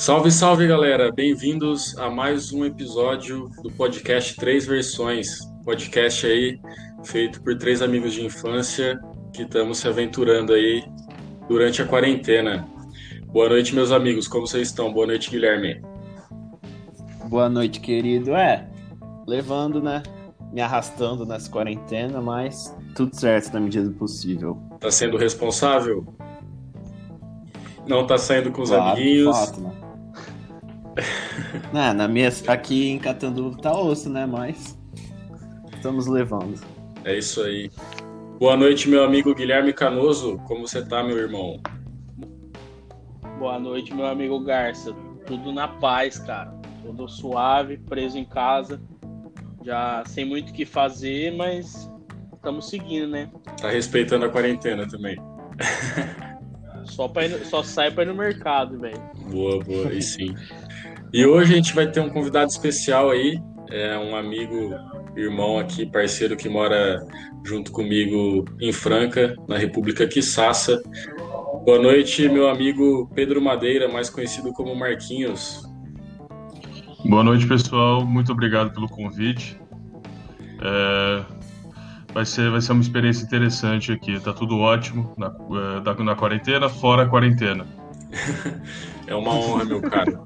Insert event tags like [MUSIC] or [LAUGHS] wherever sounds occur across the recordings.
Salve, salve galera! Bem-vindos a mais um episódio do podcast Três Versões. Podcast aí feito por três amigos de infância que estamos se aventurando aí durante a quarentena. Boa noite, meus amigos, como vocês estão? Boa noite, Guilherme. Boa noite, querido. É, levando, né? Me arrastando nessa quarentena, mas tudo certo na medida do possível. Tá sendo responsável? Não tá saindo com os Claro, amiguinhos? fato, né? [LAUGHS] Não, na minha, aqui em Catanduva tá osso, né? Mas estamos levando. É isso aí. Boa noite, meu amigo Guilherme Canoso. Como você tá, meu irmão? Boa noite, meu amigo Garça. Tudo na paz, cara. Tudo suave, preso em casa. Já sem muito o que fazer, mas estamos seguindo, né? Tá respeitando a quarentena também. Só, pra ir só sai pra ir no mercado, velho. Boa, boa, aí sim. [LAUGHS] E hoje a gente vai ter um convidado especial aí, é um amigo, irmão aqui, parceiro que mora junto comigo em Franca, na República Quissassa. Boa noite, meu amigo Pedro Madeira, mais conhecido como Marquinhos. Boa noite, pessoal. Muito obrigado pelo convite. É, vai ser, vai ser uma experiência interessante aqui. Tá tudo ótimo na, é, da- na quarentena, fora a quarentena. [LAUGHS] É uma honra, meu caro.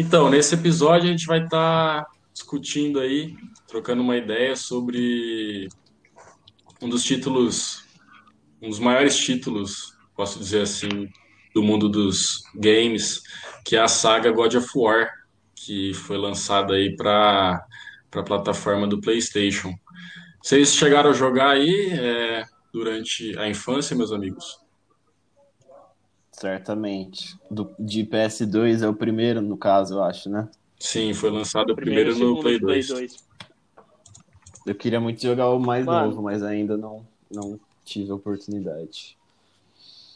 Então, nesse episódio a gente vai estar discutindo aí, trocando uma ideia sobre um dos títulos, um dos maiores títulos, posso dizer assim, do mundo dos games, que é a saga God of War, que foi lançada aí para a plataforma do PlayStation. Vocês chegaram a jogar aí é, durante a infância, meus amigos? Certamente. Do, de PS2 é o primeiro, no caso, eu acho, né? Sim, foi lançado Primeiro primeiro no Play Play 2. 2. Eu queria muito jogar o mais Mano. novo, mas ainda não, não tive a oportunidade.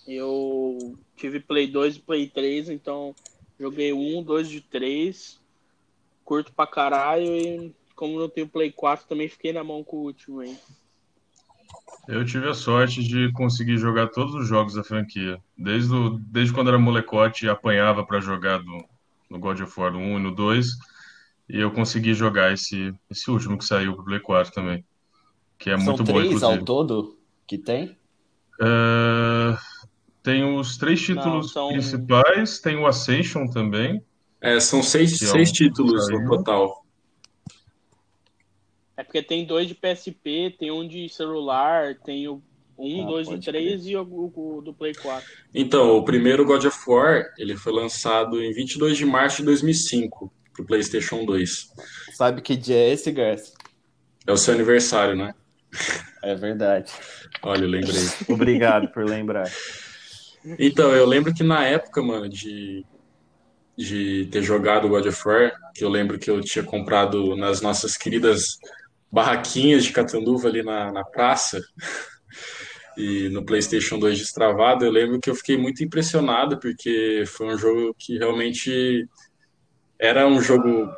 Eu tive Play 2 e Play 3, então joguei um, dois de três. Curto pra caralho e como não tenho Play 4, também fiquei na mão com o último aí. Eu tive a sorte de conseguir jogar todos os jogos da franquia. Desde, o, desde quando era molecote e apanhava para jogar do, no God of War no 1 e no 2. E eu consegui jogar esse, esse último que saiu pro Play 4 também. Que é São muito bom, três ao inclusive. todo que tem? É, tem os três títulos são- principais, tem o Ascension também. É, são seis, é seis um- títulos no total. É porque tem dois de PSP, tem um de celular, tem o um, Ah, dois e pode três e o, o- o do Play 4. Então, o primeiro God of War, ele foi lançado em 22 de março de 2005 para o PlayStation 2. Sabe que dia é esse, Garça? É o seu aniversário, né? É verdade. Olha, eu lembrei. Obrigado por lembrar. Então, eu lembro que na época, mano, de, de ter jogado God of War, que eu lembro que eu tinha comprado nas nossas queridas barraquinhas de Catanduva ali na, na praça, e no PlayStation 2 destravado, eu lembro que eu fiquei muito impressionado, porque foi um jogo que realmente era um jogo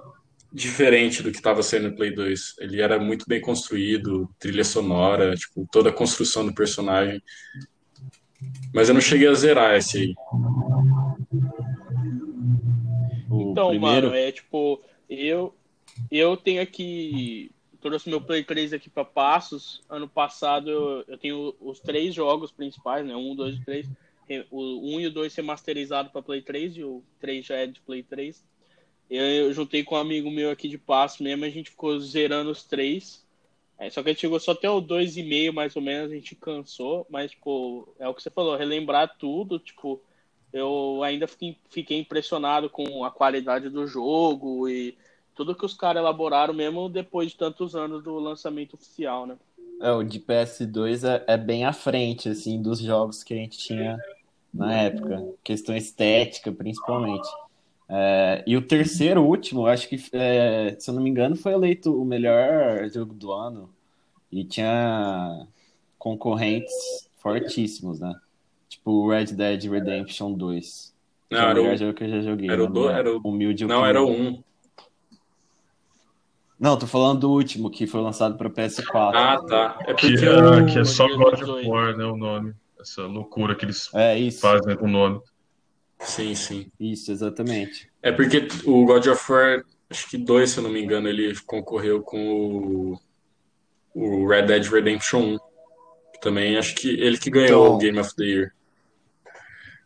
diferente do que estava sendo no Play 2. Ele era muito bem construído, trilha sonora, tipo, toda a construção do personagem. Mas eu não cheguei a zerar esse aí. O Então, primeiro, mano, é tipo, eu eu tenho aqui trouxe meu Play 3 aqui pra Passos. Ano passado eu, eu tenho os três jogos principais, né? Um, dois e três. O um e o dois remasterizado pra Play 3 e o 3 já é de Play 3. Eu, eu juntei com um amigo meu aqui de Passos mesmo, a gente ficou zerando os três. É, só que a gente chegou só até o 2,5 mais ou menos, a gente cansou, mas, tipo, é o que você falou, relembrar tudo, tipo, eu ainda fiquei impressionado com a qualidade do jogo e tudo que os caras elaboraram mesmo depois de tantos anos do lançamento oficial, né? é, o de PS2 é, é bem à frente, assim, dos jogos que a gente tinha na época. Questão estética, principalmente. É, e o terceiro, último, acho que, é, se eu não me engano, foi eleito o melhor jogo do ano. E tinha concorrentes fortíssimos, né? Tipo o Red Dead Redemption 2. Que Não, é o era melhor o, jogo que eu já joguei. era o na do- minha era o- humilde não, era o opinião. 1. Não, tô falando do último, que foi lançado para PS4. Ah, tá. É Que, porque o... que é só God of 18. War, né? O nome. Essa loucura que eles É isso. fazem com o nome. Sim, sim. Isso, exatamente. É porque o God of War, acho que dois, se eu não me engano, ele concorreu com o, o Red Dead Redemption 1. Também acho que ele que ganhou Então- o Game of the Year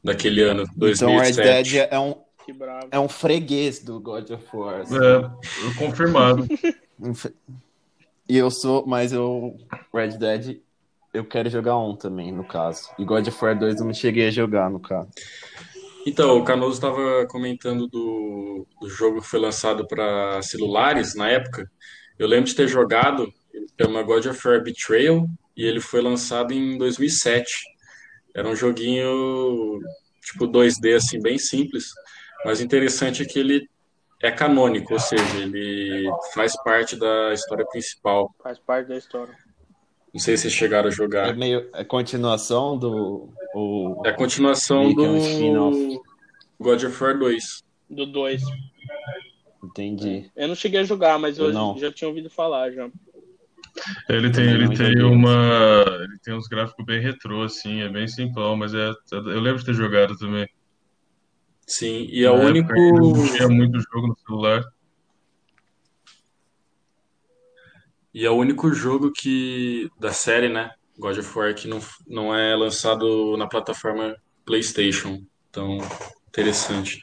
daquele ano, Então, Red 2007. Dead é um, Que bravo. é um freguês do God of War. assim. É, confirmado. E eu sou, mas eu. Red Dead, eu quero jogar um também, no caso. E God of War 2 eu não cheguei a jogar, no caso. Então, o Canoso estava comentando do, do jogo que foi lançado para celulares na época. Eu lembro de ter jogado, ele chama God of War Betrayal, e ele foi lançado em 2007. Era um joguinho tipo 2D, assim, bem simples, mas o interessante é que ele é canônico, ou seja, ele faz parte da história principal. Faz parte da história. Não sei se vocês chegaram a É jogar. meio. É continuação do. Ou... É a continuação é do um. God of War 2. Do 2. Entendi. Eu não cheguei a jogar, mas eu, Eu não. já tinha ouvido falar já. Ele tem, ele tem uma. Ele tem uns gráficos bem retrô, assim, é bem simplão, mas é. Eu lembro de ter jogado também. Sim, e é o único. não tinha muito jogo no celular. E é o único jogo que da série, né? God of War que não, não é lançado na plataforma PlayStation. Então, interessante.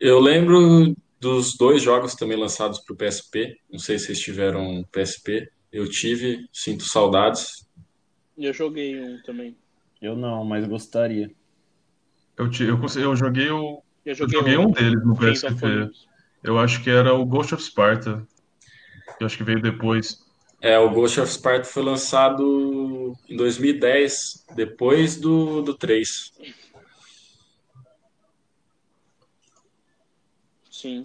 Eu lembro dos dois jogos também lançados para o PSP. Não sei se vocês tiveram PSP. Eu tive, sinto saudades. Eu joguei um também. Eu não, mas gostaria. Eu, te- eu, consegui- eu joguei o. Eu Eu joguei, joguei um deles no PSP. Eu acho que era o Ghost of Sparta. Eu acho que veio depois. É, o Ghost of Sparta foi lançado em 2010, depois do, do 3. Sim.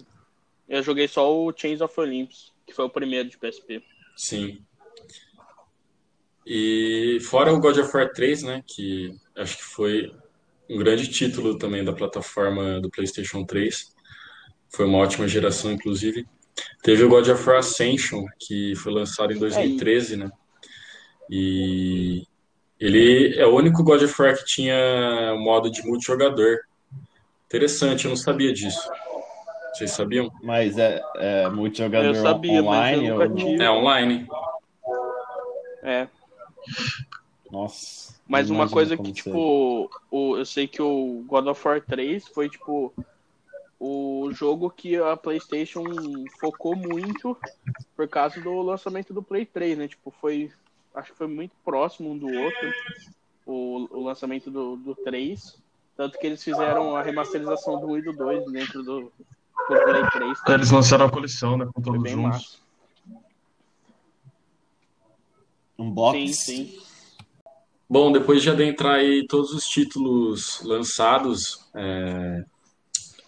Eu joguei só o Chains of Olympus, que foi o primeiro de PSP. Sim. E fora o God of War 3, né, que acho que foi um grande título também da plataforma do PlayStation 3. Foi uma ótima geração, inclusive. Teve o God of War Ascension, que foi lançado em 2013, né? E ele é o único God of War que tinha modo de multijogador. Interessante, eu não sabia disso. Vocês sabiam? Mas é, é multijogador Eu sabia, mas eu online nunca tive. É online. É. Nossa. Mas uma coisa que, tipo, o, eu sei que o God of War 3 foi, tipo, o jogo que a PlayStation focou muito por causa do lançamento do Play 3, né? Tipo, foi. Acho que foi muito próximo um do outro o, o lançamento do, do 3. Tanto que eles fizeram a remasterização do 1 e do 2 dentro do, do Play 3. É, Eles lançaram a coleção, né? Com Foi todos bem juntos. massa. Um box? Sim, sim. Bom, depois de adentrar aí todos os títulos lançados é,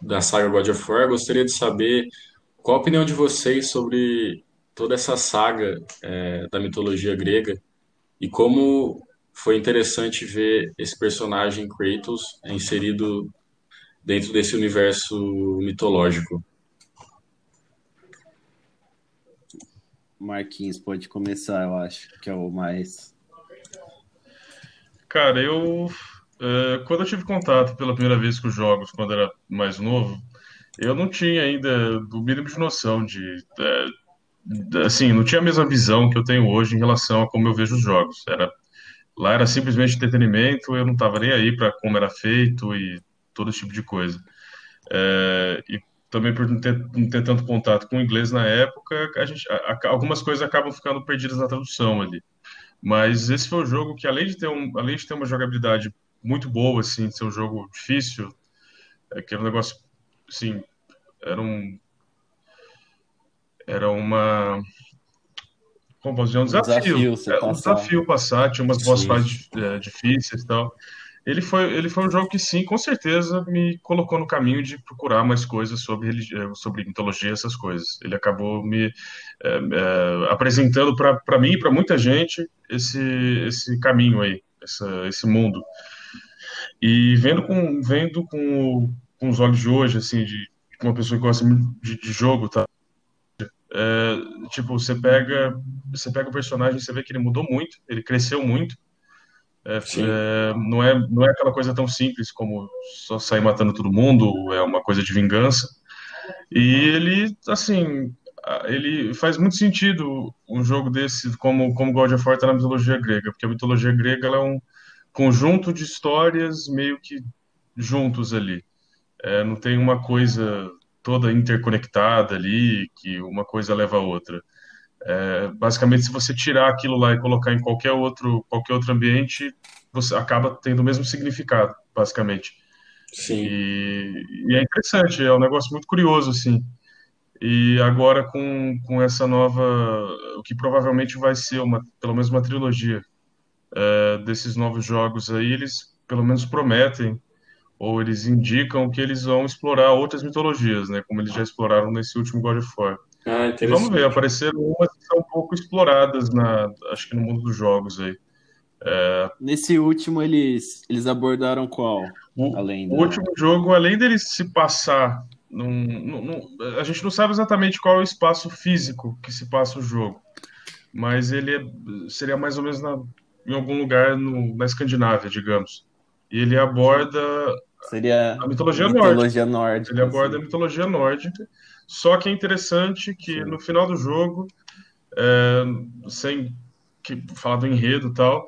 da saga God of War, gostaria de saber qual a opinião de vocês sobre toda essa saga é, da mitologia grega e como foi interessante ver esse personagem Kratos inserido dentro desse universo mitológico. Marquinhos pode começar, eu acho, que é o mais. Cara, eu. é, quando eu tive contato pela primeira vez com os jogos, quando era mais novo, eu não tinha ainda o mínimo de noção de. é, assim, não tinha a mesma visão que eu tenho hoje em relação a como eu vejo os jogos. Era, lá era simplesmente entretenimento, eu não estava nem aí para como era feito e todo esse tipo de coisa. É, e também por não ter, não ter tanto contato com o inglês na época, a gente, a- a- algumas coisas acabam ficando perdidas na tradução ali. Mas esse foi um jogo que, além de ter, um, além de ter uma jogabilidade muito boa, assim, de ser um jogo difícil, é que era um negócio, assim, era um... Era uma... Como posso dizer? Um desafio. desafio você É, um desafio passar, tinha umas boss fights é, difíceis e tal. Ele foi, ele foi um jogo que, sim, com certeza me colocou no caminho de procurar mais coisas sobre, eh, sobre mitologia, essas coisas. Ele acabou me eh, eh, apresentando para mim e para muita gente esse, esse caminho aí, essa, esse mundo. E vendo com, vendo com, com os olhos de hoje, assim, de uma pessoa que gosta de, de jogo, tá? É, tipo, você pega, você pega o personagem, você vê que ele mudou muito, ele cresceu muito. É, é, não, é, não é aquela coisa tão simples como só sair matando todo mundo, é uma coisa de vingança. E ele, assim, ele faz muito sentido um jogo desse, como, como God of War tá na mitologia grega, porque a mitologia grega é um conjunto de histórias meio que juntos ali. É, não tem uma coisa toda interconectada ali, que uma coisa leva a outra. É, basicamente, se você tirar aquilo lá e colocar em qualquer outro, qualquer outro ambiente, você acaba tendo o mesmo significado, basicamente. Sim. E, e é interessante, é um negócio muito curioso, assim. E agora com, com essa nova, o que provavelmente vai ser uma, pelo menos uma trilogia é, desses novos jogos aí, eles pelo menos prometem ou eles indicam que eles vão explorar outras mitologias, né? Como eles já exploraram nesse último God of War. Ah, e vamos ver, apareceram umas que são um pouco exploradas na, acho que no mundo dos jogos aí. É... Nesse último eles eles abordaram qual? O, além da... o último jogo, além dele se passar num, num, num, a gente não sabe exatamente qual é o espaço físico que se passa o jogo, mas ele é, seria mais ou menos na, em algum lugar no, na Escandinávia, digamos. E ele aborda Seria a mitologia, mitologia nórdica. nórdica. Ele aborda assim. a mitologia nórdica. Só que é interessante que no final do jogo, é, sem que, falar do enredo e tal,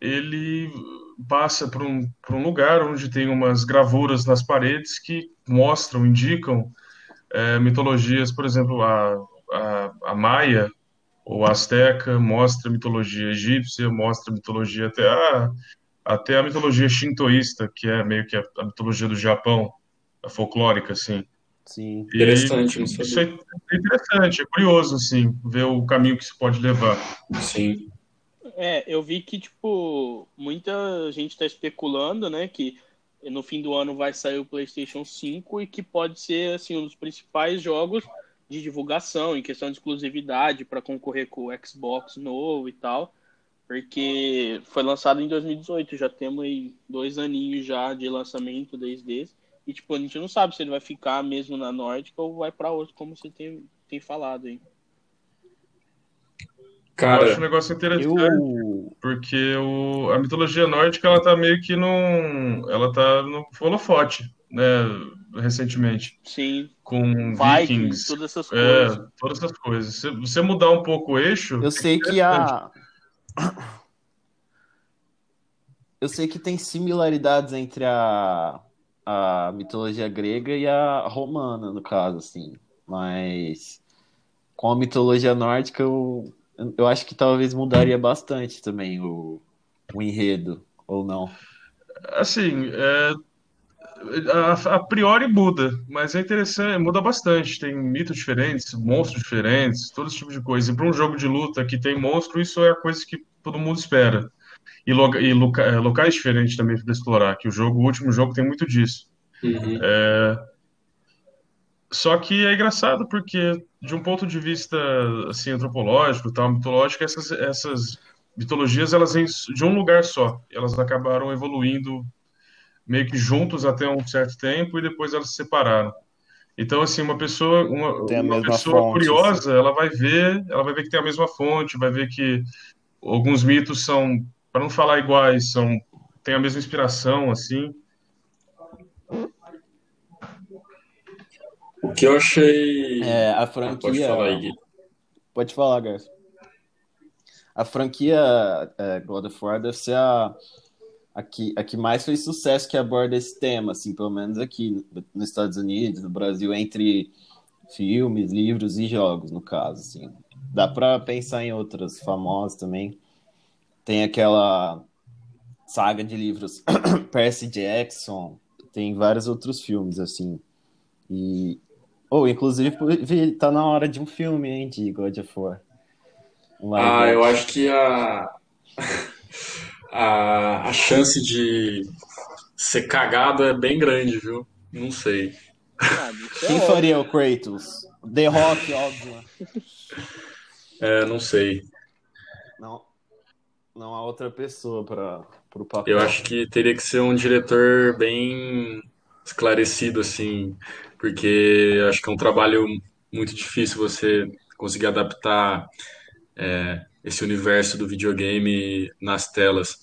ele passa por um, por um lugar onde tem umas gravuras nas paredes que mostram, indicam é, mitologias, por exemplo, a, a, a Maia ou a Azteca mostra mitologia egípcia, mostra mitologia até a até a mitologia shintoísta, que é meio que a, a mitologia do Japão, a folclórica, assim. Sim. E interessante, Isso é interessante, é curioso, assim, ver o caminho que isso pode levar. Sim. É, eu vi que, tipo, muita gente está especulando, né, que no fim do ano vai sair o PlayStation 5 e que pode ser, assim, um dos principais jogos de divulgação, em questão de exclusividade, para concorrer com o Xbox novo e tal. Porque foi lançado em 2018, já temos aí dois aninhos já de lançamento desde esse. E tipo, a gente não sabe se ele vai ficar mesmo na Nórdica ou vai para outro, como você tem, tem falado aí. Cara, eu acho um negócio interessante, eu... porque o, a mitologia nórdica ela tá meio que num. Ela tá no holofote, né? Recentemente. Sim. Com Vikings, Vikings todas essas é, coisas. todas essas coisas. Se você mudar um pouco o eixo. Eu sei que a eu sei que tem similaridades entre a, a mitologia grega e a romana, no caso, assim. Mas com a mitologia nórdica, eu, eu acho que talvez mudaria bastante também o, o enredo, ou não? Assim, é, a, a, priori muda, mas é interessante, muda bastante. Tem mitos diferentes, monstros diferentes, todo esse tipo de coisa. E para um jogo de luta que tem monstro, isso é a coisa que todo mundo espera. E, loca, e loca, é, locais diferentes também para explorar, que o jogo, o último jogo tem muito disso. Uhum. É, só que é engraçado porque, de um ponto de vista assim antropológico, tal, mitológico, essas, essas mitologias elas vêm de um lugar só. Elas acabaram evoluindo meio que juntos até um certo tempo e depois elas se separaram. Então, assim, uma pessoa, uma, uma pessoa fonte, curiosa, assim. ela vai ver, ela vai ver que tem a mesma fonte, vai ver que alguns mitos são, para não falar iguais, são tem a mesma inspiração, assim. O que eu achei. É, a franquia. Pode falar aí, Gui. Pode falar, Garcia. A franquia é, God of War deve ser a a que, a que mais fez sucesso que aborda esse tema, assim, pelo menos aqui nos Estados Unidos, no Brasil, entre filmes, livros e jogos, no caso, assim. Dá para pensar em outras famosas também. Tem aquela saga de livros [COUGHS] Percy Jackson, tem vários outros filmes, assim. E. Ou, oh, inclusive, tá na hora de um filme, hein, de God of War. Um ah, eu acho que a [LAUGHS] a, a chance de ser cagado é bem grande, viu? Não sei. Ah, Quem faria o Kratos? The Rock, óbvio. É, não sei. Não, não há outra pessoa para o papel. Eu acho que teria que ser um diretor bem esclarecido, assim, porque acho que é um trabalho muito difícil você conseguir adaptar é, esse universo do videogame nas telas.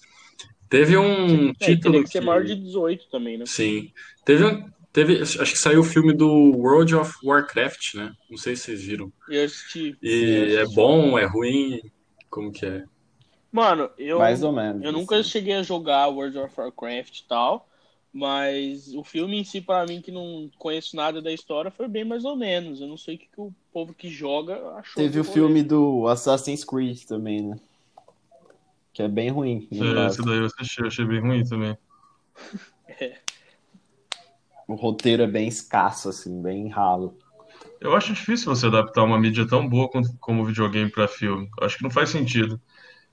Teve um É, título teria que ser maior de 18 também, né? Sim. Teve, um- teve, acho que saiu o filme do World of Warcraft, né? Não sei se vocês viram. Eu assisti. E eu é assisti. bom, é ruim? Como que é? Mano, eu, Mais ou menos. eu nunca assim. cheguei a jogar World of Warcraft e tal, mas o filme em si, pra mim, que não conheço nada da história, foi bem mais ou menos. Eu não sei o que, que o povo que joga achou. Teve o filme do Assassin's Creed também, né? Que é bem ruim. É, esse daí eu eu achei bem ruim também. O roteiro é bem escasso, assim, bem ralo. Eu acho difícil você adaptar uma mídia tão boa como, videogame para filme. Eu Acho que não faz sentido.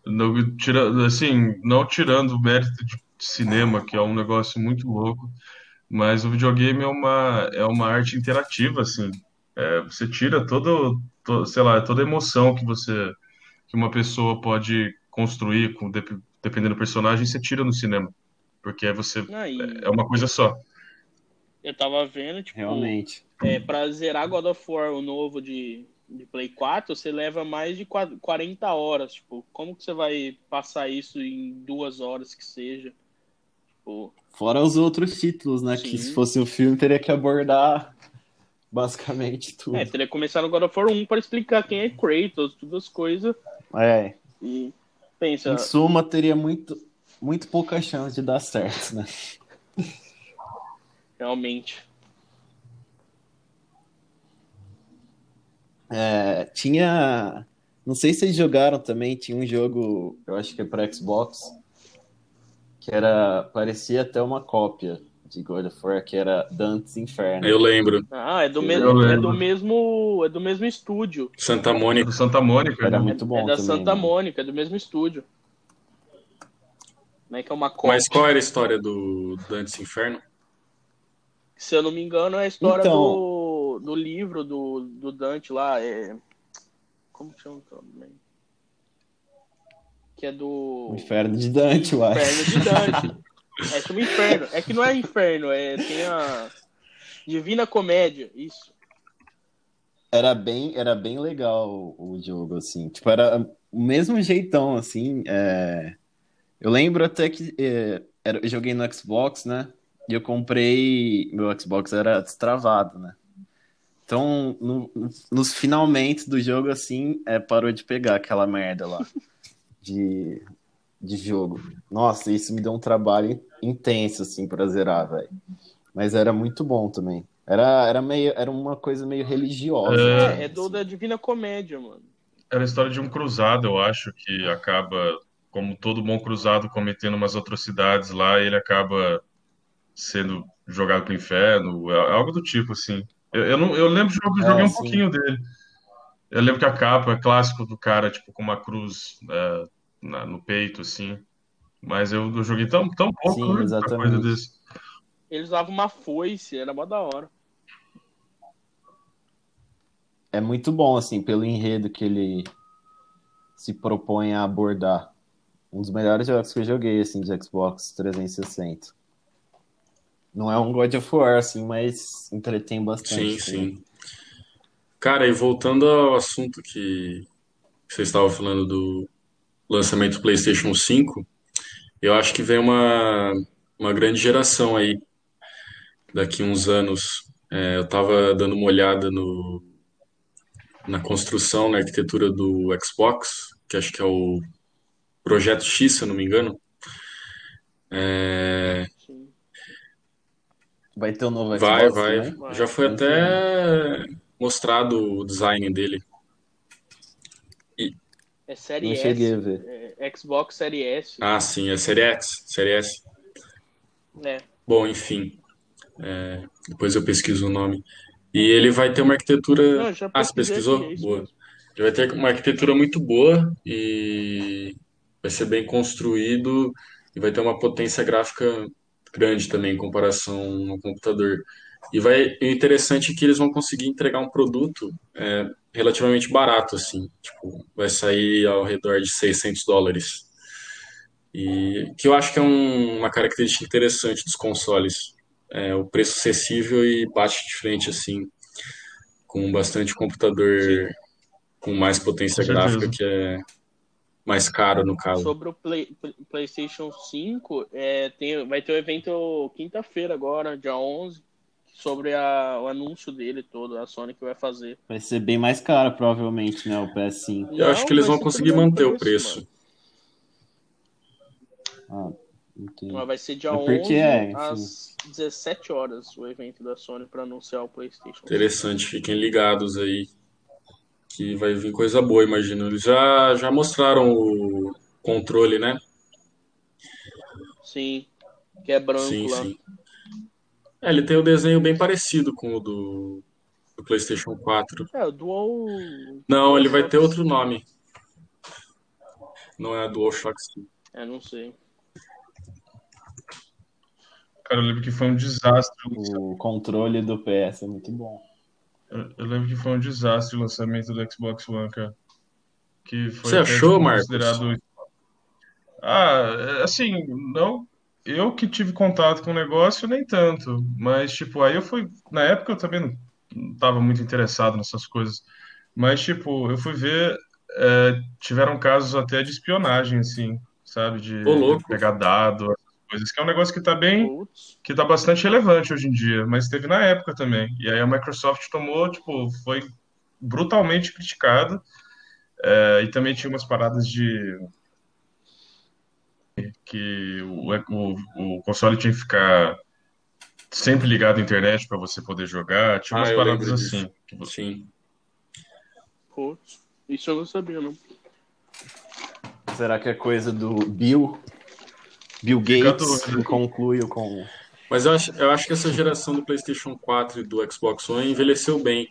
Não, tira, assim, não tirando o mérito de cinema, que é um negócio muito louco, mas o videogame é uma, é uma arte interativa, assim. É, você tira todo, to- sei lá, toda a emoção que você, que uma pessoa pode construir, com, dep- dependendo do personagem, você tira no cinema. Porque aí você Ah, e é uma coisa só. eu tava vendo, tipo, Realmente. é, pra zerar God of War, o novo de, de Play 4, você leva mais de qua- 40 horas. Tipo, como que você vai passar isso em duas horas que seja? Tipo, Fora os outros títulos, né? Sim. Que se fosse um filme, teria que abordar [LAUGHS] basicamente tudo. é, teria que começar no God of War 1 pra explicar quem é Kratos, todas as coisas. É. E pensa, Em suma, teria muito, muito pouca chance de dar certo, né? [LAUGHS] realmente. É, tinha. Não sei se vocês jogaram também, tinha um jogo, eu acho que é para Xbox, que era. parecia até uma cópia de God of War, que era Dante's Inferno. Eu lembro. Ah, é do, mesmo, é do mesmo. É do mesmo estúdio. Santa Mônica. Do Santa Mônica, Era né? muito bom é da também. Santa né? Mônica, é do mesmo estúdio. Né, que é uma cópia. Mas qual era a história do Dante's Inferno? Se eu não me engano, é a história Então- do, do livro do, do Dante lá. É... Como chama também? Que é do. O Inferno de Dante, eu acho. Inferno de Dante. É chama Inferno. É que não é Inferno, é tem a Divina Comédia, isso. Era bem, era bem legal o, jogo, assim. Tipo, era o mesmo jeitão, assim. é. Eu lembro até que é, eu joguei no Xbox, né? E eu comprei. Meu Xbox era destravado, né? Então, no- nos finalmente do jogo, assim, é, parou de pegar aquela merda lá de, de jogo. Nossa, isso me deu um trabalho intenso, assim, pra zerar, velho. Mas era muito bom também. Era, era meio, era uma coisa meio religiosa. É. né, É, do da Divina Comédia, mano. Era a história de um cruzado, eu acho, que acaba, como todo bom cruzado, cometendo umas atrocidades lá, e ele acaba sendo jogado pro inferno, é- algo do tipo, assim. Eu, eu, não, eu lembro de jogo, eu É, joguei um sim. pouquinho dele. Eu lembro que a capa é clássico do cara, tipo, com uma cruz é, na- no peito, assim. Mas eu, eu joguei tão, tão pouco, Sim, né, exatamente. coisa desse. Eles usavam uma foice, era mó da hora. É muito bom, assim, pelo enredo que ele se propõe a abordar. Um dos melhores jogos que eu joguei, assim, de Xbox 360. Não é um God of War, assim, mas entretém Sim, bastante. sim. Cara, e voltando ao assunto que você estava falando do lançamento do PlayStation 5, eu acho que vem uma, uma grande geração aí, daqui uns anos. É, eu estava dando uma olhada no, na construção, na arquitetura do Xbox, que acho que é o Projeto X, se eu não me engano. É. Vai ter um novo vai, Xbox vai. Vai. Já foi até mostrado o design dele. É Série Não S. cheguei a ver. é Xbox Série S. Ah, sim, é Série X, Série S. É. Bom, enfim, é, depois eu pesquiso o nome. E ele vai ter uma arquitetura. Não, já Ah, você pesquisou? é Boa. Ele vai ter uma arquitetura muito boa e vai ser bem construído e vai ter uma potência gráfica grande também em comparação ao computador. E vai, o interessante é que eles vão conseguir entregar um produto é, relativamente barato, assim, tipo, vai sair ao redor de 600 dólares. E que eu acho que é um- uma característica interessante dos consoles. É, o preço acessível e bate de frente, assim, com bastante computador com mais potência Com gráfica, que é mais caro no caso. Sobre o Play- Play- PlayStation 5, é, tem, vai ter o evento quinta-feira agora, dia 11, sobre a- o anúncio dele todo, a Sony que vai fazer. Vai ser bem mais caro, provavelmente, né? O PS5. Eu acho que eles vão conseguir manter o preço. Ah. Mas vai ser dia É porque 11 é, às 17 horas o evento da Sony para anunciar o PlayStation 5. Interessante, fiquem ligados aí. Que vai vir coisa boa, imagino. Eles já, já mostraram o controle, né? Sim, que é branco Sim, lá. sim. É, ele tem o desenho bem parecido com o do, do PlayStation 4. É, o Dual. Não, ele vai ter outro nome. Não é DualShock 5. É, não sei. Cara, eu lembro que foi um desastre. O controle do PS é muito bom. Eu eu lembro que foi um desastre o lançamento do Xbox One, cara. Que foi Você achou, Marcos? considerado. Ah, é, assim, não. Eu que tive contato com o negócio, nem tanto. Mas, tipo, aí eu fui. Na época eu também não, não tava muito interessado nessas coisas. Mas, tipo, eu fui ver. é, tiveram casos até de espionagem, assim, sabe? De, de pegar dado, coisas, que é um negócio que tá bem que tá bastante relevante hoje em dia, mas teve na época também. E aí a Microsoft tomou, tipo, foi brutalmente criticada. É, e também tinha umas paradas de que o, o, o console tinha que ficar sempre ligado à internet para você poder jogar. Tinha umas Ah, paradas assim. que você- Sim. Putz. Isso eu não sabia, não. Será que é coisa do Bill? Bill Gates dúvida. [LAUGHS] conclui com. Mas eu acho, eu acho que essa geração do PlayStation 4 e do Xbox One envelheceu bem.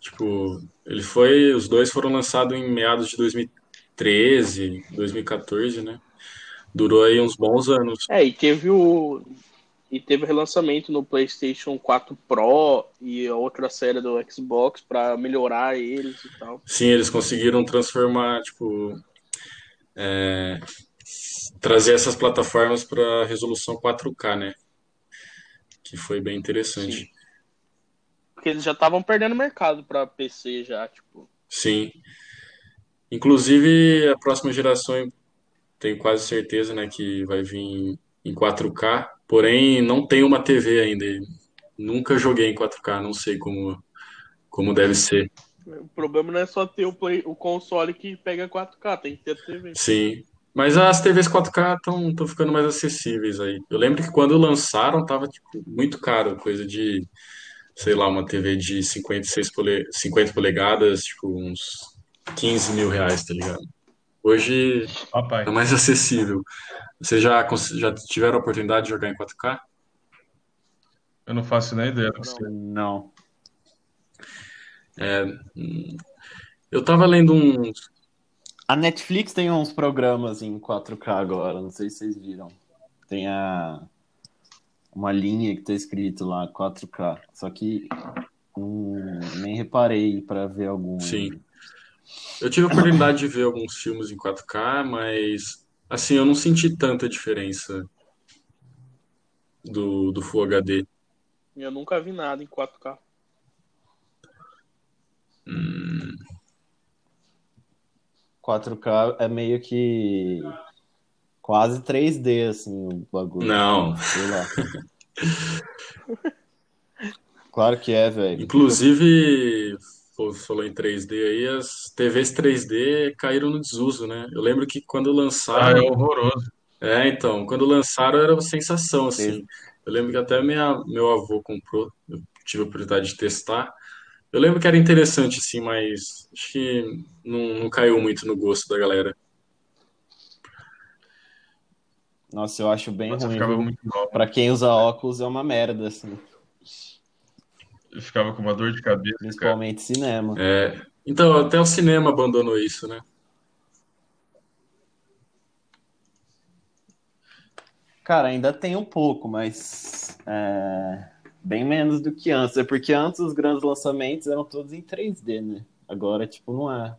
Tipo, ele foi. Os dois foram lançados em meados de 2013, 2014, né? Durou aí uns bons anos. É, e teve o. E teve relançamento no PlayStation 4 Pro e a outra série do Xbox para melhorar eles e tal. Sim, eles conseguiram transformar, tipo, é, trazer essas plataformas para resolução 4K, né? Que foi bem interessante. Sim. Porque eles já estavam perdendo mercado para PC já, tipo. Sim. Inclusive, a próxima geração, tenho quase certeza, né, que vai vir em 4K, porém não tem uma TV ainda. Nunca joguei em 4K, não sei como, como deve ser. O problema não é só ter o, play, o console que pega 4K, tem que ter a TV. Sim. Mas as TVs 4K estão ficando mais acessíveis aí. Eu lembro que quando lançaram tava tipo, muito caro, coisa de, sei lá, uma TV de 56 pole... 50 polegadas, tipo uns 15 mil reais, tá ligado? Hoje Papai. é mais acessível. Vocês já, já tiveram a oportunidade de jogar em 4K? Eu não faço nem ideia do que seja. Não. Eu tava lendo um. A Netflix tem uns programas em 4K agora, não sei se vocês viram. Tem a uma linha que tá escrito lá 4K, só que hum, nem reparei para ver algum. Sim. Eu tive a oportunidade de ver alguns filmes em 4K, mas assim, eu não senti tanta diferença do, do Full HD. Eu nunca vi nada em 4K. 4K é meio que quase 3D assim o bagulho. Não. Sei lá. Claro que é, velho. Inclusive, falou em 3D aí, as TVs 3D caíram no desuso, né? Eu lembro que quando Ah, é lançaram. horroroso. É, então, quando lançaram era uma sensação, assim. Eu lembro que até minha, meu avô comprou, eu tive a oportunidade de testar. Eu lembro que era interessante, assim, mas acho que não, não caiu muito no gosto da galera. Nossa, eu acho bem Nossa, ruim. ficava viu? muito mal. Pra quem usa óculos é uma merda, assim. Eu ficava com uma dor de cabeça, cara. Principalmente cinema. É, então, até o cinema abandonou isso, né? Cara, ainda tem um pouco, mas é, bem menos do que antes. É porque antes os grandes lançamentos eram todos em 3D, né? Agora, tipo, não é.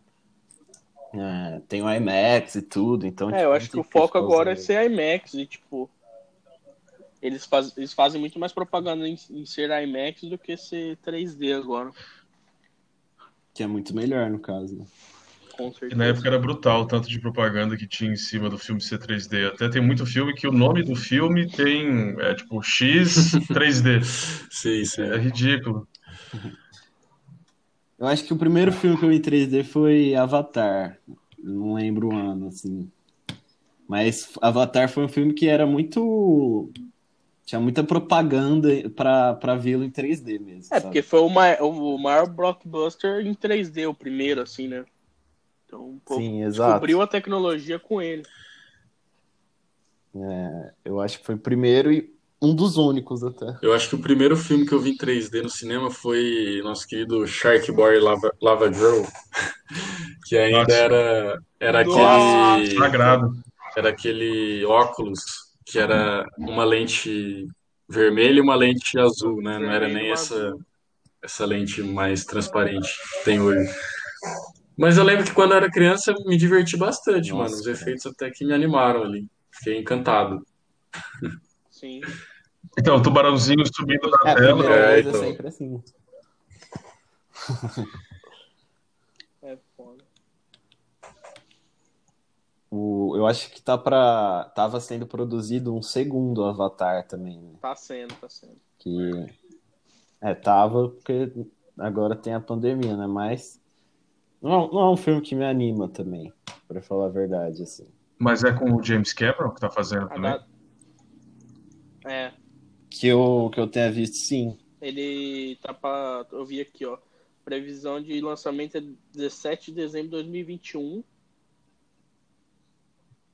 É, tem o IMAX e tudo, então. É, tipo, eu não acho que o foco agora é ser IMAX e, tipo, eles, faz, eles fazem muito mais propaganda em, em ser IMAX do que ser 3D agora. Que é muito melhor, no caso. Né? Com certeza. E na época era brutal o tanto de propaganda que tinha em cima do filme ser 3D. Até tem muito filme que o nome do filme tem, é tipo, X 3D. [LAUGHS] Sim, sim. É ridículo. Eu acho que o primeiro filme que eu vi em 3D foi Avatar. Não lembro o ano, assim. Mas Avatar foi um filme que era muito. Tinha muita propaganda pra, pra vê-lo em 3D mesmo. É, sabe? porque foi o maior, o maior blockbuster em 3D, o primeiro, assim, né? Então, Sim, exato. descobriu a tecnologia com ele. Eu acho que foi o primeiro e um dos únicos até. Eu acho que o primeiro filme que eu vi em 3D no cinema foi nosso querido Shark Boy Lava, Lava Girl, [LAUGHS] que ainda Nossa. era, era Nossa. aquele, Sagrado. era aquele óculos que era uma lente vermelha e uma lente azul, né? Não era nem essa, essa lente mais transparente que tem hoje. Mas eu lembro que quando eu era criança eu me diverti bastante, Nossa, mano. Os cara. efeitos até que me animaram ali. Fiquei encantado. Sim. Então, o tubarãozinho subindo na É, tela. é, vez então. é sempre assim. É foda. O, eu acho que tá pra. Tava sendo produzido um segundo Avatar também, né? Tá sendo, tá sendo. Que. É, tava, porque agora tem a pandemia, né? Mas. Não, não é um filme que me anima também, pra falar a verdade, assim. Mas é com o James Cameron que tá fazendo também. da- É, Que eu, que eu tenha visto, sim. ele tá pra. Eu vi aqui, ó. Previsão de lançamento é 17 de dezembro de 2021.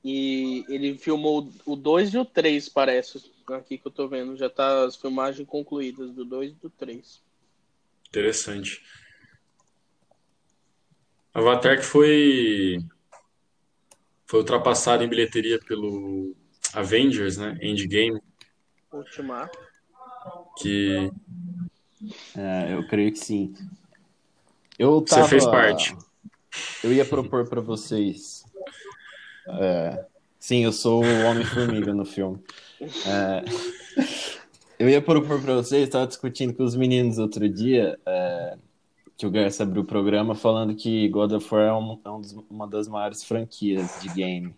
E ele filmou o 2 e o 3, parece. Aqui que eu tô vendo. Já tá as filmagens concluídas do 2 e do 3. Interessante. Avatar que foi foi ultrapassado em bilheteria pelo Avengers, né? Endgame, Ultimato. que É, eu creio que sim. Eu Você tava, fez parte. Eu ia propor pra vocês. é, sim, eu sou o Homem-Formiga no filme. É, [LAUGHS] eu ia propor pra vocês, estava discutindo com os meninos outro dia, é, que o Garça abriu o programa falando que God of War é, um- é um dos- uma das maiores franquias de game.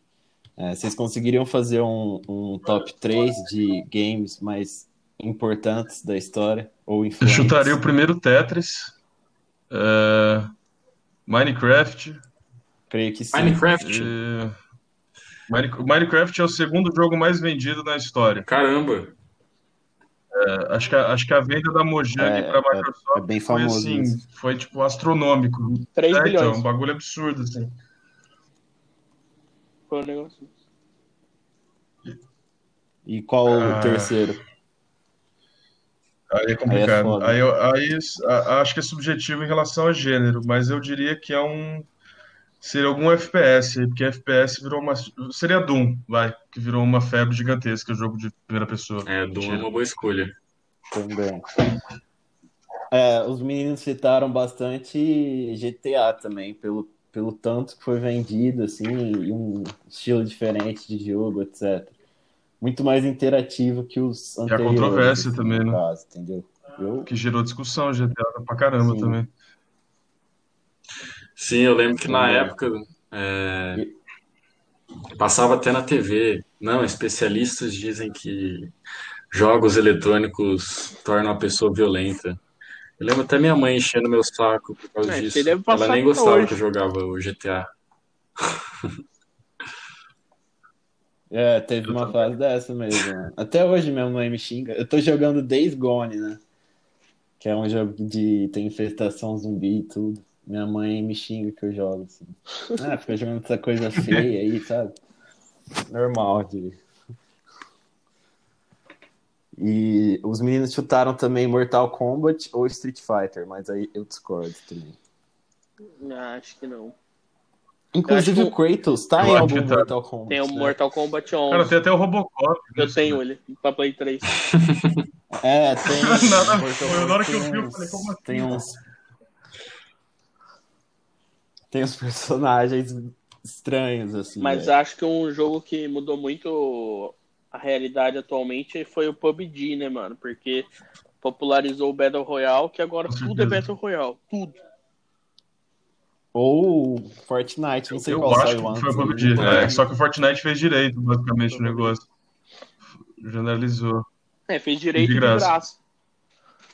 É, vocês conseguiriam fazer um, um top 3 de games mais importantes da história? Ou Eu chutaria o primeiro Tetris, é, Minecraft. Creio que sim. Minecraft. e- Mine- o Minecraft é o segundo jogo mais vendido na história. Caramba. É, Acho que a, acho que a venda da Mojang É, para é- Microsoft é bem foi assim, isso. foi tipo astronômico. 3 É, então, bilhões. um bagulho absurdo assim. Foi um negócio. E qual Ah. o terceiro? Aí é complicado. Aí, eu- aí a- acho que é subjetivo em relação a gênero, mas eu diria que é um. Seria algum FPS, porque FPS virou uma. Seria Doom, vai, que virou uma febre gigantesca, jogo de primeira pessoa. É, Doom é Mentira. uma boa escolha. Também. É, os meninos citaram bastante GTA também, pelo, pelo tanto que foi vendido, assim, e um estilo diferente de jogo, etc. Muito mais interativo que os E a anteriores. controvérsia também, né? caso, entendeu? Eu, Que gerou discussão, GTA pra caramba Sim. também. Sim, eu lembro que na É. época é, passava até na TV. Não, especialistas dizem que jogos eletrônicos tornam a pessoa violenta. Eu lembro até minha mãe enchendo meu saco por causa É, disso. Ela nem até gostava hoje. que eu jogava o GTA. [LAUGHS] é, teve uma fase dessa mesmo. né? Até hoje minha mãe me xinga. Eu tô jogando Days Gone, né? Que é um jogo de tem infestação zumbi e tudo. Minha mãe me xinga que eu jogo, assim. Ah, fica jogando essa coisa feia aí, [LAUGHS] sabe? Normal de. E os meninos chutaram também Mortal Kombat ou Street Fighter, mas aí eu discordo também. Ah, acho que não. Inclusive o Kratos tá eu em algum tá. Mortal Kombat. Tem o né? Mortal Kombat 11. Cara, tem até o Robocop. Eu nisso, tenho né? ele pra Play 3. É, tem. [LAUGHS] Nada. Mortal Na hora que eu vi, eu falei, como assim? Tem uns. Tem uns [LAUGHS] personagens estranhos, assim. Mas velho. acho que um jogo que mudou muito a realidade atualmente foi o PUBG, né, mano? Porque popularizou o Battle Royale, que agora tudo é. Battle Royale. Tudo. Ou Fortnite, não sei eu qual acho que foi o né? PUBG. É. É, só que o Fortnite fez direito, basicamente, o negócio. Generalizou. É, fez direito De de graça. graça.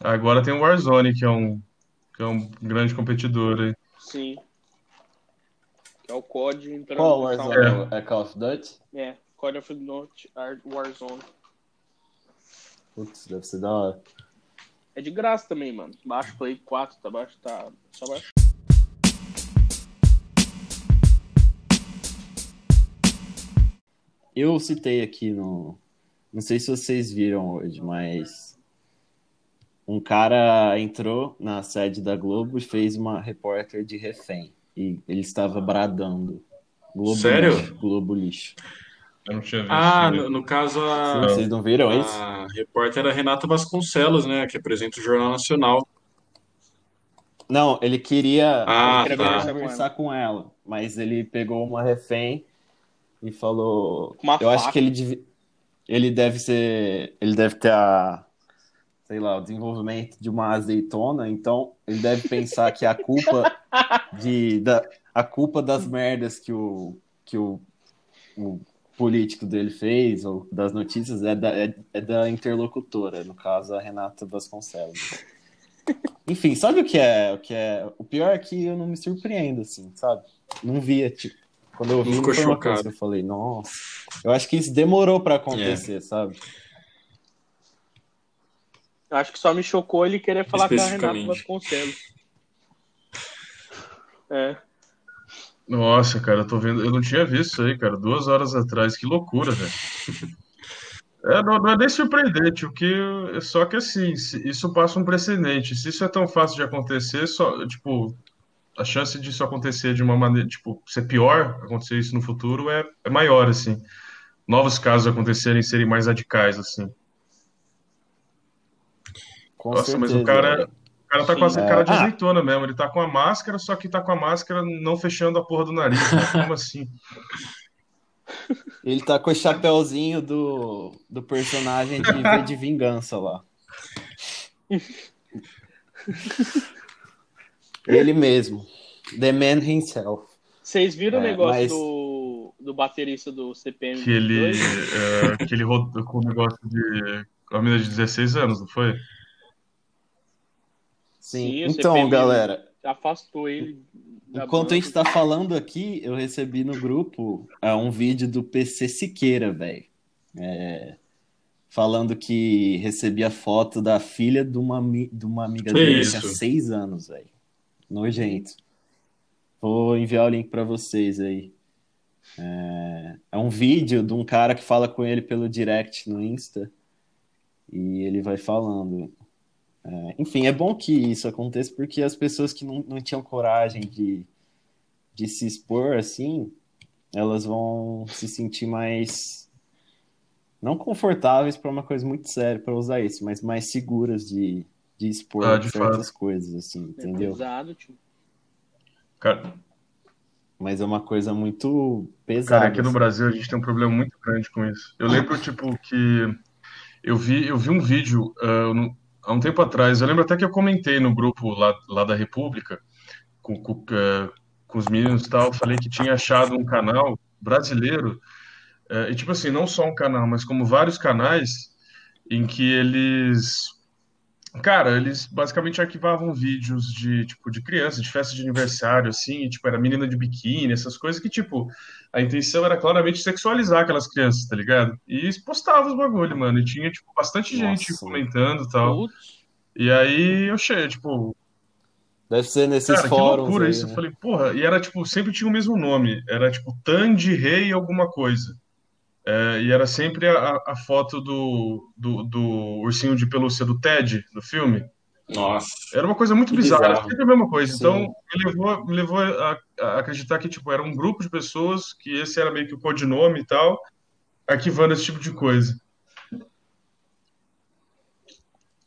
Agora tem o Warzone, que é um, que é um grande competidor aí. Sim. Que é o COD entrando Qual no Warzone? Sound. É Call of Duty? É, Call of Duty Warzone. Putz, deve ser da hora. É de graça também, mano. Baixo Play 4, tá baixo, tá. Só baixo. Eu citei aqui no. Não sei se vocês viram hoje, mas. Um cara entrou na sede da Globo e fez uma repórter de refém. E ele estava bradando. Globo Sério? Lixo, Globo lixo. Eu não tinha visto. Ah, no, no caso, a, Vocês não viram isso? a repórter era Renata Vasconcelos, né? Que apresenta o Jornal Nacional. Não, ele queria, Ah, ele queria tá. conversar com ela, mas ele pegou uma refém e falou. Uma eu acho faca. que ele, devi- ele deve ser. Ele deve ter a. Sei lá, o desenvolvimento de uma azeitona, então ele deve pensar que a culpa de, da, a culpa das merdas que o, que o, o político dele fez, ou das notícias, é da, é, é da interlocutora, no caso a Renata Vasconcelos. Enfim, sabe o que é? O que é? O pior é que eu não me surpreendo, assim, sabe? Não via, tipo. Quando eu vi, ficou foi uma coisa chocado. que eu falei, nossa. Eu acho que isso demorou pra acontecer, sabe? Eu acho que só me chocou ele querer falar com a Renata. Vasconcelos. É. Nossa, cara, eu tô vendo. Eu não tinha visto isso aí, cara. Duas horas atrás. Que loucura, velho. É, não, não é nem surpreendente, o que só que assim, isso passa um precedente. Se isso é tão fácil de acontecer, só, tipo, a chance disso acontecer de uma maneira, tipo, ser pior, acontecer isso no futuro é, é maior, assim. Novos casos acontecerem serem mais radicais, assim. Com Nossa, mas certeza, o cara, velho. O cara tá com essa Sim. cara de. Ah. azeitona mesmo. Ele tá com a máscara, só que tá com a máscara não fechando a porra do nariz. né? [LAUGHS] Como assim? Ele tá com o chapéuzinho do, do personagem de V de Vingança lá. Ele mesmo. The Man himself. Vocês viram o É, negócio mas- do, do baterista do CPM? Que ele, 22? é, que ele rodou com o negócio de uma menina de 16 anos, não foi? Sim. Sim, então, CPM galera, Afastou ele. enquanto banda. a gente tá falando aqui, eu recebi no grupo é, um vídeo do PC Siqueira, velho. É, falando que recebia foto da filha de uma, de uma amiga Que dele isso? há seis anos, velho. Nojento. Vou enviar o link pra vocês aí. É, é um vídeo de um cara que fala com ele pelo direct no Insta e ele vai falando. É, enfim, é bom que isso aconteça porque as pessoas que não, não tinham coragem de, de se expor assim, elas vão se sentir mais não confortáveis para uma coisa muito séria para usar isso, mas mais seguras de, de expor Ah, de certas coisas assim, É entendeu? pesado, tio. Cara, Mas é uma coisa muito pesada. cara, aqui no assim. Brasil a gente tem um problema muito grande com isso. Eu lembro, tipo, que eu vi, eu vi um vídeo no- há um tempo atrás. Eu lembro até que eu comentei no grupo lá, lá da República com, com, ah, com os meninos e tal. Falei que tinha achado um canal brasileiro. eh, e, tipo assim, não só um canal, mas como vários canais em que eles Cara, eles basicamente arquivavam vídeos de, tipo, de criança, de festa de aniversário, assim, e, tipo, era menina de biquíni, essas coisas que, tipo, a intenção era claramente sexualizar aquelas crianças, tá ligado? E eles postavam os bagulho, mano, e tinha, tipo, bastante gente Nossa. comentando e tal. Putz, E aí eu cheguei, tipo, Deve ser nesses cara, que fóruns loucura aí, isso. Eu né? falei, porra, e era, tipo, sempre tinha o mesmo nome, era, tipo, Tandy Rei alguma coisa. É, e era sempre a, a foto do, do, do ursinho de pelúcia do Ted, do filme. Nossa. Era uma coisa muito bizarra, era sempre a mesma coisa. Sim. Então, me levou, me levou a, a acreditar que, tipo, era um grupo de pessoas, que esse era meio que o codinome e tal, arquivando esse tipo de coisa.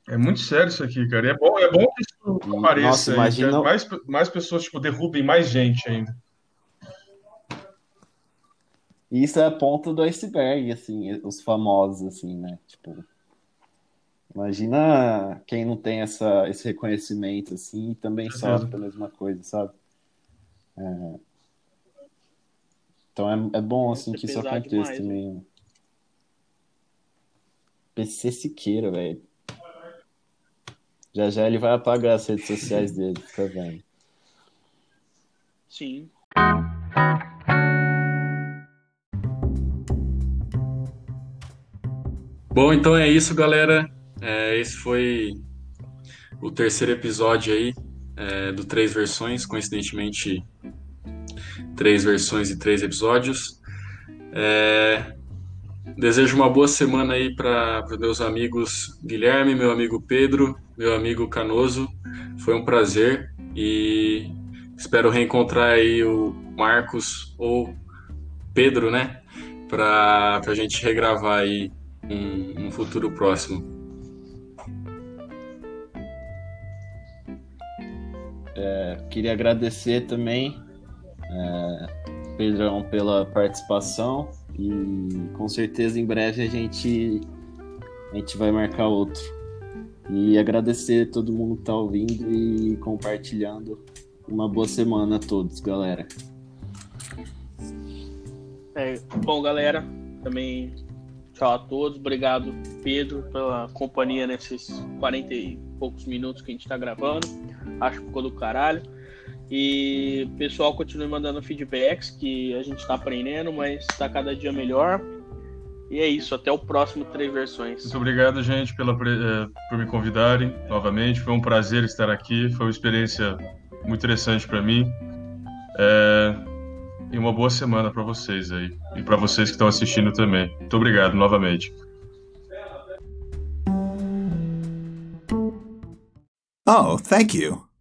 É muito sério isso aqui, cara. E é bom, é bom que isso apareça nossa, aí, imagina- que mais, mais pessoas, tipo, derrubem mais gente ainda. E isso é a ponta do iceberg, assim, os famosos, assim, né? Tipo, imagina quem não tem essa, esse reconhecimento, assim, e também certeza. sofre a mesma coisa, sabe? É... Então é, é bom assim que isso aconteça demais, também. PC Siqueira, velho. Já já ele vai apagar as redes sociais dele, fica vendo. Sim. Bom, então é isso, galera. É, esse foi o terceiro episódio aí é, do Três Versões, coincidentemente, três versões e três episódios. É, desejo uma boa semana aí para meus amigos Guilherme, meu amigo Pedro, meu amigo Canoso. Foi um prazer e espero reencontrar aí o Marcos ou Pedro, né? Para a gente regravar aí um, um futuro próximo. É, queria agradecer também, é, Pedrão, pela participação e com certeza em breve a gente, a gente vai marcar outro. E agradecer a todo mundo que está ouvindo e compartilhando. Uma boa semana a todos, galera. É, bom, galera, também tchau a todos. Obrigado, Pedro, pela companhia nesses 40 e poucos minutos que a gente está gravando. Acho que ficou do caralho. E pessoal, continue mandando feedbacks que a gente está aprendendo, mas está cada dia melhor. E é isso, até o próximo Três Versões. Muito obrigado, gente, pela, eh, por me convidarem novamente. Foi um prazer estar aqui. Foi uma experiência muito interessante para mim. É, e uma boa semana para vocês aí. E para vocês que estão assistindo também. Muito obrigado novamente. Oh, thank you.